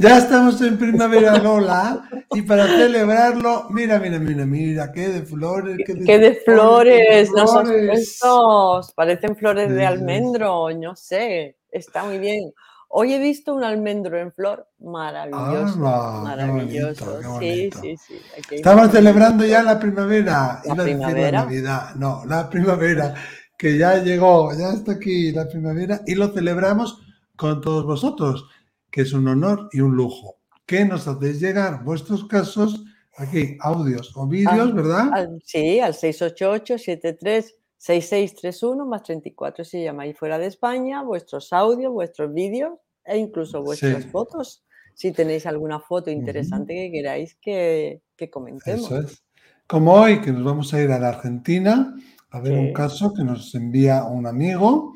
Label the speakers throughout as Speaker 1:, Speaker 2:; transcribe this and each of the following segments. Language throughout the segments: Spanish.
Speaker 1: Ya estamos en primavera Lola y para celebrarlo, mira, mira, mira, mira, qué de flores,
Speaker 2: qué de, flores, nosotros parecen flores de almendro, no sé, está muy bien. Hoy he visto un almendro en flor maravilloso. maravilloso. sí, sí, sí.
Speaker 1: Estamos celebrando ya la primavera. ¿La primavera? Navidad. No, la primavera, que ya llegó, ya está aquí la primavera y lo celebramos con todos vosotros que es un honor y un lujo. ¿Qué nos hacéis llegar vuestros casos aquí, audios o vídeos, ¿verdad?
Speaker 2: sí, al 688-736631 más 34 si llamáis fuera de España, vuestros audios, vuestros vídeos e incluso vuestras fotos. Si tenéis alguna foto interesante que queráis que, comentemos. Eso es.
Speaker 1: Como hoy, que nos vamos a ir a la Argentina a ver un caso que nos envía un amigo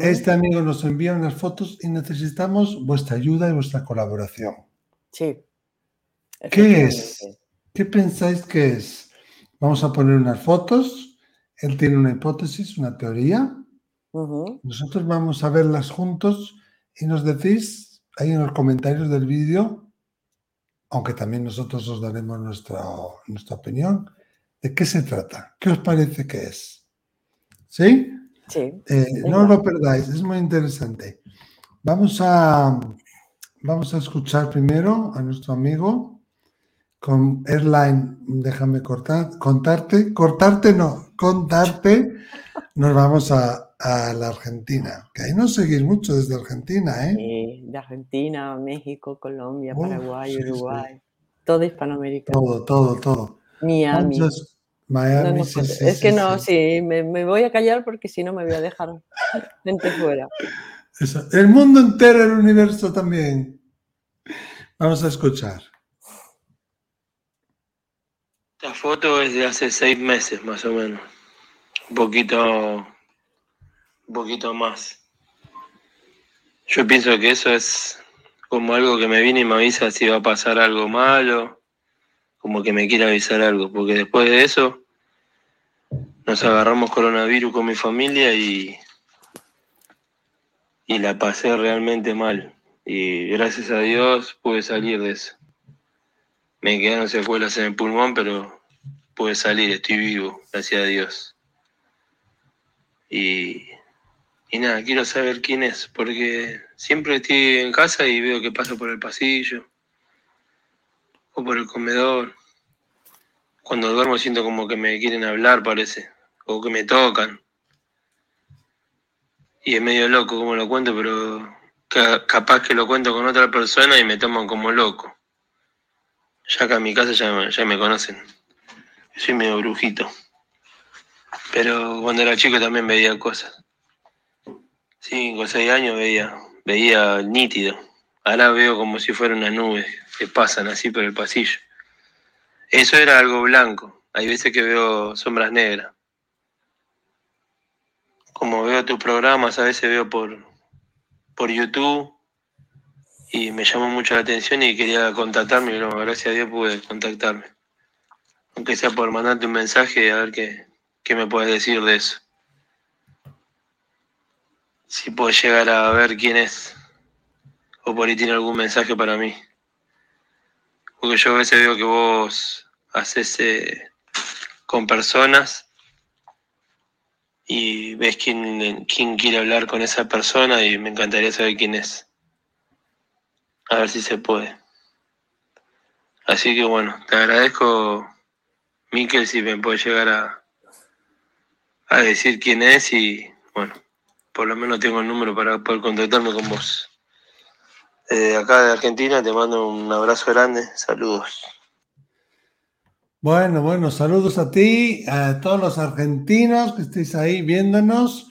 Speaker 1: este amigo nos envía unas fotos y necesitamos vuestra ayuda y vuestra colaboración.
Speaker 2: Sí.
Speaker 1: ¿Qué es? ¿Qué pensáis que es? Vamos a poner unas fotos. Él tiene una hipótesis, una teoría. Nosotros vamos a verlas juntos y nos decís ahí en los comentarios del vídeo, aunque también nosotros os daremos nuestra, nuestra opinión, de qué se trata, qué os parece que es. ¿Sí? Eh, no lo perdáis, es muy interesante. Vamos a, vamos a escuchar primero a nuestro amigo con Airline. Déjame cortar, contarte, cortarte no, contarte. Nos vamos a, la Argentina, que ahí nos seguís mucho desde Argentina, ¿eh?
Speaker 2: Sí, de Argentina, México, Colombia, Paraguay, Uruguay, todo Hispanoamérica.
Speaker 1: Todo, todo, todo.
Speaker 2: Miami.
Speaker 1: Miami,
Speaker 2: es que no, sí, me, voy a callar porque si no me voy a dejar gente fuera.
Speaker 1: El mundo entero, el universo también. Vamos a escuchar.
Speaker 3: Esta foto es de hace seis meses más o menos. Un poquito, un poquito más. Yo pienso que eso es como algo que me viene y me avisa si va a pasar algo malo como que me quiere avisar algo, porque después de eso nos agarramos coronavirus con mi familia y, y la pasé realmente mal. Y gracias a Dios pude salir de eso. Me quedaron secuelas en el pulmón, pero pude salir, estoy vivo, gracias a Dios. Y, y nada, quiero saber quién es, porque siempre estoy en casa y veo que paso por el pasillo o por el comedor. Cuando duermo siento como que me quieren hablar, parece, que me tocan. Y es medio loco como lo cuento, pero capaz que lo cuento con otra persona y me toman como loco. Ya acá en mi casa ya, ya me conocen. Soy medio brujito. Pero cuando era chico también veía cosas. Cinco o seis años veía, veía nítido. Ahora veo como si fuera una nube que pasan así por el pasillo. Eso era algo blanco. Hay veces que veo sombras negras. Como veo tus programas, a veces veo por, por YouTube y me llamó mucho la atención y quería contactarme, pero gracias a Dios pude contactarme. Aunque sea por mandarte un mensaje a ver qué, qué me puedes decir de eso. Si puedes llegar a ver quién es o por ahí tiene algún mensaje para mí. Porque yo a veces veo que vos haces eh, con personas y ves quién, quién quiere hablar con esa persona y me encantaría saber quién es. A ver si se puede. Así que bueno, te agradezco, Miquel, si me puedes llegar a, a decir quién es y bueno, por lo menos tengo el número para poder contactarme con vos. Eh, acá de Argentina te mando un abrazo grande, saludos.
Speaker 1: Bueno, bueno, saludos a ti, a todos los argentinos que estéis ahí viéndonos.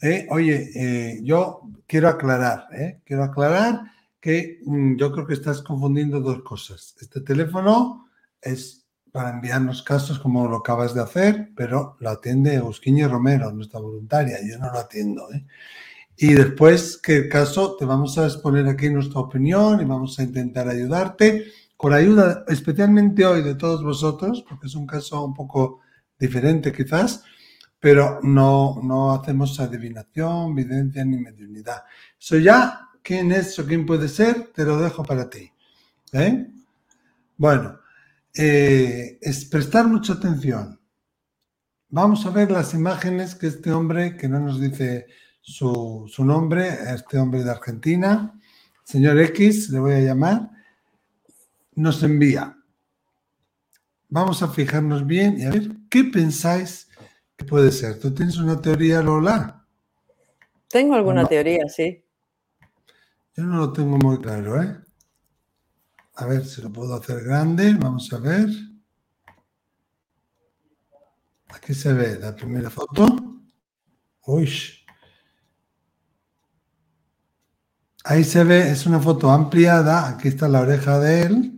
Speaker 1: Eh, oye, eh, yo quiero aclarar, quiero aclarar que mm, yo creo que estás confundiendo dos cosas. Este teléfono es para enviarnos casos como lo acabas de hacer, pero lo atiende Eusquiña Romero, nuestra voluntaria. Yo no lo atiendo. ¿eh? Y después, que el caso, te vamos a exponer aquí nuestra opinión y vamos a intentar ayudarte con ayuda especialmente hoy de todos vosotros, porque es un caso un poco diferente quizás, pero no, no hacemos adivinación, videncia ni mediunidad. Eso ya quién es o quién puede ser, te lo dejo para ti. ¿eh? Bueno, eh, es prestar mucha atención. Vamos a ver las imágenes que este hombre, que no nos dice su, su nombre, este hombre de Argentina, señor X, le voy a llamar, nos envía. Vamos a fijarnos bien y a ver qué pensáis que puede ser. ¿Tú tienes una teoría, Lola?
Speaker 2: Tengo alguna teoría, sí.
Speaker 1: Yo no lo tengo muy claro, ¿eh? A ver si lo puedo hacer grande. Vamos a ver. Aquí se ve la primera foto. Uy. Ahí se ve, es una foto ampliada. Aquí está la oreja de él.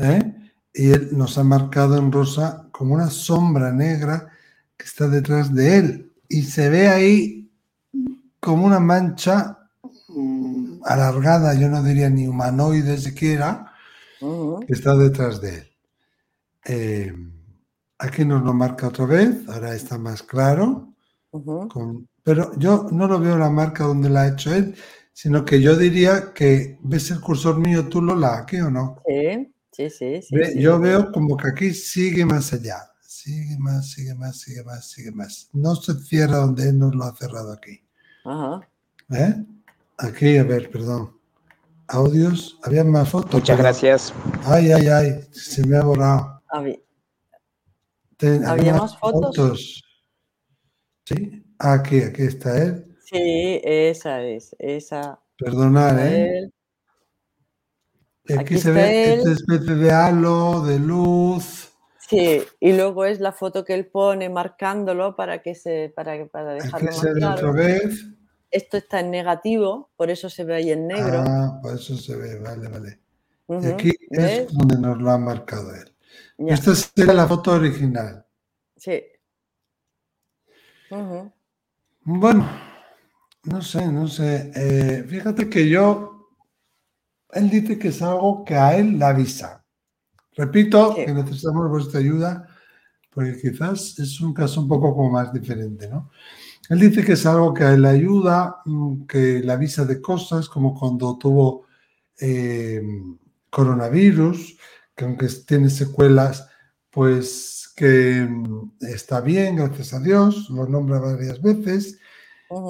Speaker 1: ¿Eh? Y él nos ha marcado en rosa como una sombra negra que está detrás de él. Y se ve ahí como una mancha mm, alargada, yo no diría ni humanoide siquiera, que está detrás de él. Eh, aquí nos lo marca otra vez, ahora está más claro. pero yo no lo veo la marca donde la ha hecho él, sino que yo diría que ves el cursor mío, tú Lola, aquí o no.
Speaker 2: Sí, sí, sí.
Speaker 1: yo veo como que aquí sigue más allá sigue más, sigue más, sigue más, sigue más. No se cierra donde él nos lo ha cerrado aquí. Ajá. ¿Eh? Aquí, a ver, perdón. Audios, había más fotos.
Speaker 4: Muchas gracias.
Speaker 1: Ay, ay, ay, se me ha borrado.
Speaker 2: ¿Había más fotos?
Speaker 1: Sí, aquí, aquí está él.
Speaker 2: Sí, esa es, esa.
Speaker 1: Perdonad, ¿eh? Aquí, se ve esta especie de halo, de luz.
Speaker 2: Sí, y luego es la foto que él pone marcándolo para que se para, para dejarlo vez. Esto está en negativo, por eso se ve ahí en negro.
Speaker 1: Ah, por eso se ve, vale, vale. y aquí es donde nos lo ha marcado él. Esta será la foto original.
Speaker 2: Sí.
Speaker 1: Bueno, no sé, no sé. Eh, fíjate que yo, él dice que es algo que a él le avisa. Repito que necesitamos vuestra ayuda porque quizás es un caso un poco como más diferente, ¿no? Él dice que es algo que le ayuda, mm, que le avisa de cosas, como cuando tuvo eh, coronavirus, que aunque tiene secuelas, pues que mm, está bien, gracias a Dios, lo nombra varias veces.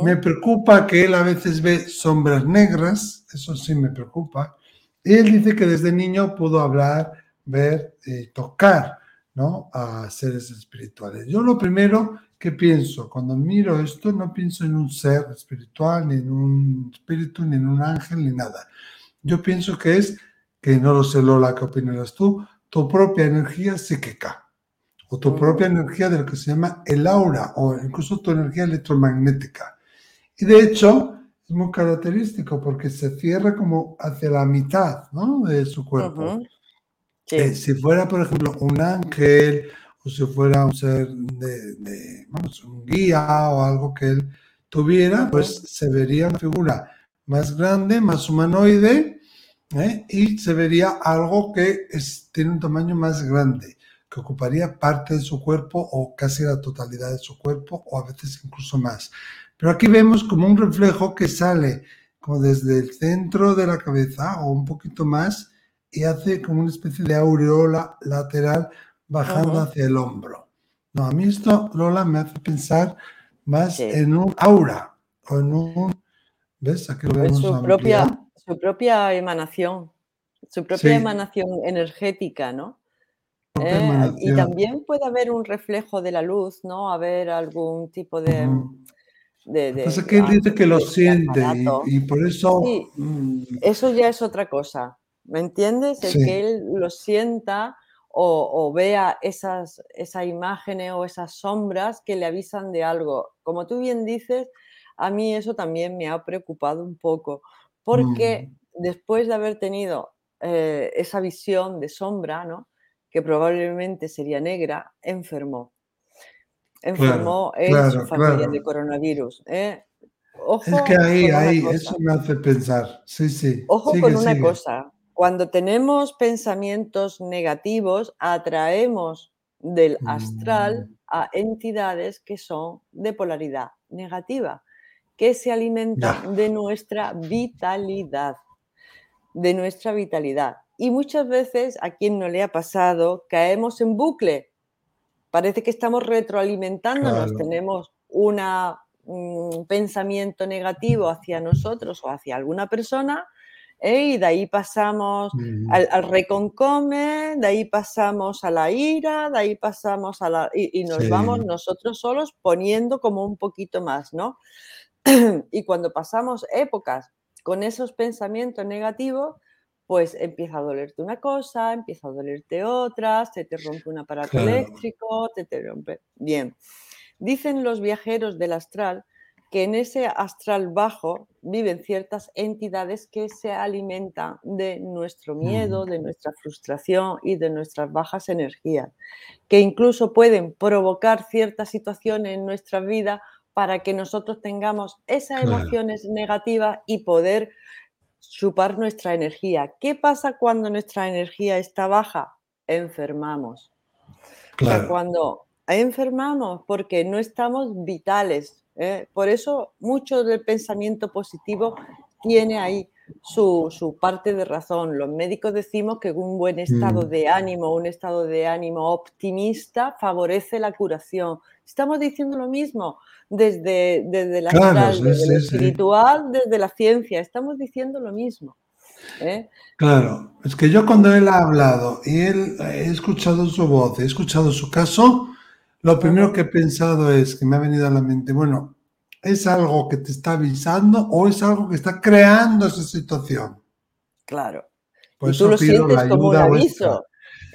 Speaker 1: Me preocupa que él a veces ve sombras negras, eso sí me preocupa. Y él dice que desde niño pudo hablar ver, y tocar ¿no? a seres espirituales. Yo lo primero que pienso cuando miro esto, no pienso en un ser espiritual, ni en un espíritu, ni en un ángel, ni nada. Yo pienso que es, que no lo sé Lola, ¿qué opinarás tú? Tu propia energía psíquica o tu propia energía de lo que se llama el aura o incluso tu energía electromagnética. Y de hecho, es muy característico porque se cierra como hacia la mitad ¿no? de su cuerpo. Eh, si fuera, por ejemplo, un ángel o si fuera un ser de, vamos, un guía o algo que él tuviera, pues se vería una figura más grande, más humanoide, ¿eh? y se vería algo que tiene un tamaño más grande, que ocuparía parte de su cuerpo o casi la totalidad de su cuerpo, o a veces incluso más. Pero aquí vemos como un reflejo que sale como desde el centro de la cabeza o un poquito más, y hace como una especie de aureola lateral bajando hacia el hombro. No, a mí esto, Lola, me hace pensar más en un aura o en un... ¿Ves?
Speaker 2: Aquí lo vemos su, propia, su propia emanación, su propia emanación energética, ¿no? Eh, y también puede haber un reflejo de la luz, ¿no? Haber algún tipo de...
Speaker 1: de, de que que lo siente y, por eso...
Speaker 2: Mm. Eso ya es otra cosa. ¿Me entiendes? El que él lo sienta o, vea esas, esas imágenes o esas sombras que le avisan de algo. Como tú bien dices, a mí eso también me ha preocupado un poco, porque mm. después de haber tenido eh, esa visión de sombra, ¿no? Que probablemente sería negra, enfermó. Enfermó en su familia de coronavirus. ¿eh?
Speaker 1: es que ahí, ahí, eso me hace pensar. Sí, sí.
Speaker 2: Ojo con una cosa. Cuando tenemos pensamientos negativos, atraemos del astral mm. a entidades que son de polaridad negativa, que se alimenta de nuestra vitalidad, de nuestra vitalidad. Y muchas veces, a quien no le ha pasado, caemos en bucle. Parece que estamos retroalimentándonos, tenemos una, un pensamiento negativo hacia nosotros o hacia alguna persona ¿eh? y de ahí pasamos al, reconcome, de ahí pasamos a la ira, de ahí pasamos a la... y, nos vamos nosotros solos poniendo como un poquito más, ¿no? y cuando pasamos épocas con esos pensamientos negativos, pues empieza a dolerte una cosa, empieza a dolerte otra, se te rompe un aparato eléctrico, te, te rompe... Bien. Dicen los viajeros del astral que en ese astral bajo viven ciertas entidades que se alimentan de nuestro miedo, de nuestra frustración y de nuestras bajas energías, que incluso pueden provocar ciertas situaciones en nuestra vida para que nosotros tengamos esas emociones negativas y poder chupar nuestra energía. ¿Qué pasa cuando nuestra energía está baja? Enfermamos. O sea, cuando enfermamos porque no estamos vitales, ¿eh? Por eso mucho del pensamiento positivo tiene ahí su, parte de razón. Los médicos decimos que un buen estado mm. de ánimo, un estado de ánimo optimista favorece la curación. Estamos diciendo lo mismo desde, desde la desde espiritual, desde la ciencia. Estamos diciendo lo mismo. ¿eh?
Speaker 1: Claro, es que yo cuando él ha hablado y él he escuchado su voz, he escuchado su caso, lo primero que he pensado es que me ha venido a la mente, bueno, ¿es algo que te está avisando o es algo que está creando esa situación?
Speaker 2: Claro. y tú lo sientes como un aviso.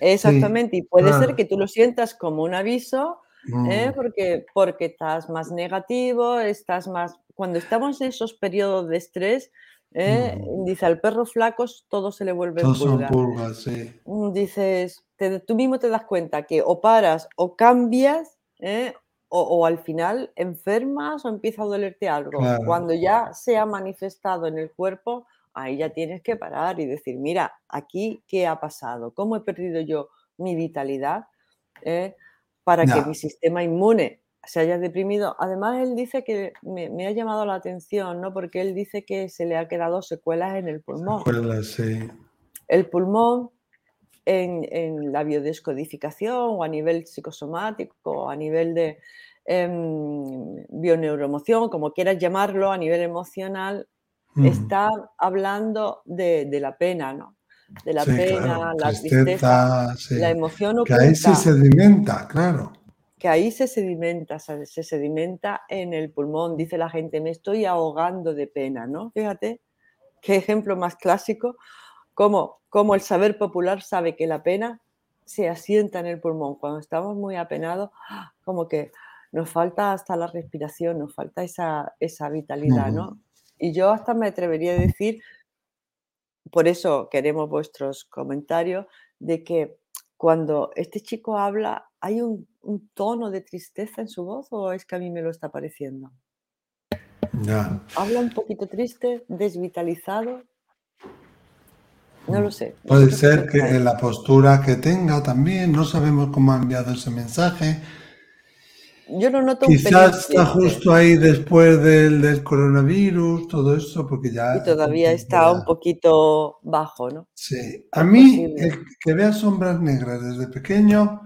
Speaker 2: Exactamente, y puede ser que tú lo sientas como un aviso, ¿eh? mm. porque, porque estás más negativo, estás más... Cuando estamos en esos periodos de estrés, ¿eh? mm. dice al perro flacos todo se le vuelve
Speaker 1: Todos son pulgas, sí.
Speaker 2: Mm, dices, tú mismo te das cuenta que o paras o cambias, ¿eh? O, al final enfermas o empieza a dolerte algo. Cuando ya se ha manifestado en el cuerpo, ahí ya tienes que parar y decir, mira, aquí qué ha pasado, cómo he perdido yo mi vitalidad ¿eh? para que mi sistema inmune se haya deprimido. Además, él dice que me, ha llamado la atención, ¿no? Porque él dice que se le ha quedado secuelas en el pulmón.
Speaker 1: Secuelas, sí.
Speaker 2: El pulmón en, la biodescodificación o a nivel psicosomático o a nivel de em, bioneuroemoción, como quieras llamarlo, a nivel emocional, mm. está hablando de, la pena, ¿no? De la pena, la tristeza, la emoción
Speaker 1: oculta. Que ahí se sedimenta, claro.
Speaker 2: Que ahí se sedimenta, se, se sedimenta en el pulmón. Dice la gente, me estoy ahogando de pena, ¿no? Fíjate, qué ejemplo más clásico como, el saber popular sabe que la pena se asienta en el pulmón. Cuando estamos muy apenados, como que nos falta hasta la respiración, nos falta esa, esa vitalidad, ¿no? Y yo hasta me atrevería a decir, por eso queremos vuestros comentarios, de que cuando este chico habla, ¿hay un, tono de tristeza en su voz o es que a mí me lo está pareciendo? Habla un poquito triste, desvitalizado, no lo sé.
Speaker 1: Puede ser que la postura que tenga también, no sabemos cómo ha enviado ese mensaje.
Speaker 2: Yo no noto
Speaker 1: Quizás está justo ahí después del, coronavirus, todo eso, porque ya...
Speaker 2: Y todavía está un poquito bajo, ¿no?
Speaker 1: Sí. A mí, el que vea sombras negras desde pequeño,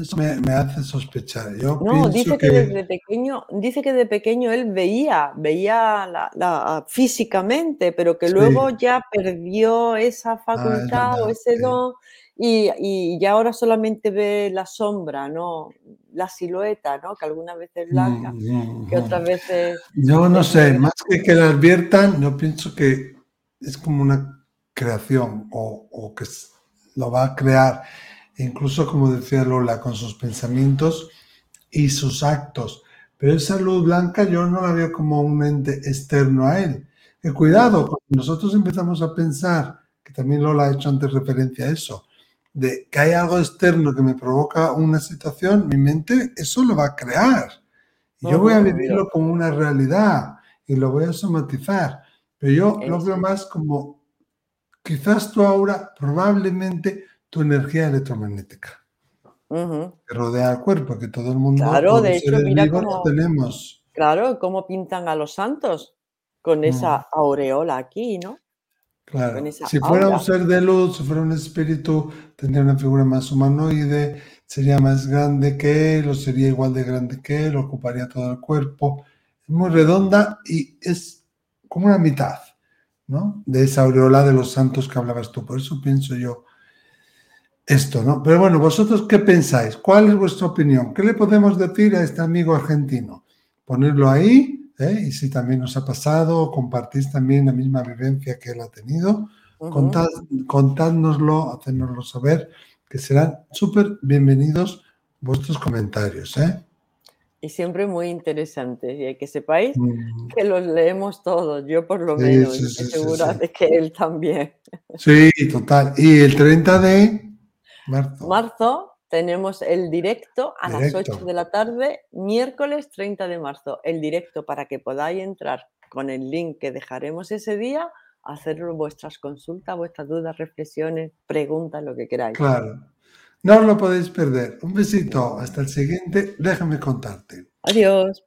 Speaker 1: eso me, hace sospechar. no,
Speaker 2: dice que, desde pequeño, dice que de pequeño él veía, veía la, físicamente, pero que luego ya perdió esa ah, facultad o ese don y, y, ya ahora solamente ve la sombra, ¿no? La silueta, ¿no? Que algunas veces blanca, mm, que otras veces...
Speaker 1: Yo no sé, más que que la adviertan, yo pienso que es como una creación o, o que lo va a crear incluso como decía Lola, con sus pensamientos y sus actos. Pero esa luz blanca yo no la veo como un ente externo a él. Que cuidado, cuando nosotros empezamos a pensar, que también Lola ha hecho antes referencia a eso, de que hay algo externo que me provoca una situación, mi mente eso lo va a crear. Y yo voy a vivirlo como una realidad y lo voy a somatizar. Pero yo lo veo más como, quizás tú ahora probablemente tu energía electromagnética que rodea al cuerpo, que todo el mundo
Speaker 2: claro, de hecho, mira
Speaker 1: tenemos.
Speaker 2: Claro, cómo pintan a los santos con esa mm. aureola aquí, ¿no?
Speaker 1: Claro. Si fuera un ser de luz, si fuera un espíritu, tendría una figura más humanoide, sería más grande que él, o sería igual de grande que él, ocuparía todo el cuerpo. Es muy redonda y es como una mitad, ¿no? De esa aureola de los santos que hablabas tú. Por eso pienso yo esto, ¿no? Pero bueno, vosotros qué pensáis? ¿Cuál es vuestra opinión? ¿Qué le podemos decir a este amigo argentino? Ponerlo ahí, ¿eh? y si también os ha pasado, compartís también la misma vivencia que él ha tenido, contad, contádnoslo, hacérnoslo saber, que serán súper bienvenidos vuestros comentarios, ¿eh?
Speaker 2: Y siempre muy interesantes, y que sepáis mm. que los leemos todos, yo por lo menos, y segura de que él también.
Speaker 1: Sí, total. Y el 30 de
Speaker 2: Marzo. tenemos el directo a las 8 de la tarde, miércoles 30 de marzo. El directo para que podáis entrar con el link que dejaremos ese día, hacer vuestras consultas, vuestras dudas, reflexiones, preguntas, lo que queráis.
Speaker 1: Claro. No os lo podéis perder. Un besito. Hasta el siguiente. Déjame contarte.
Speaker 2: Adiós.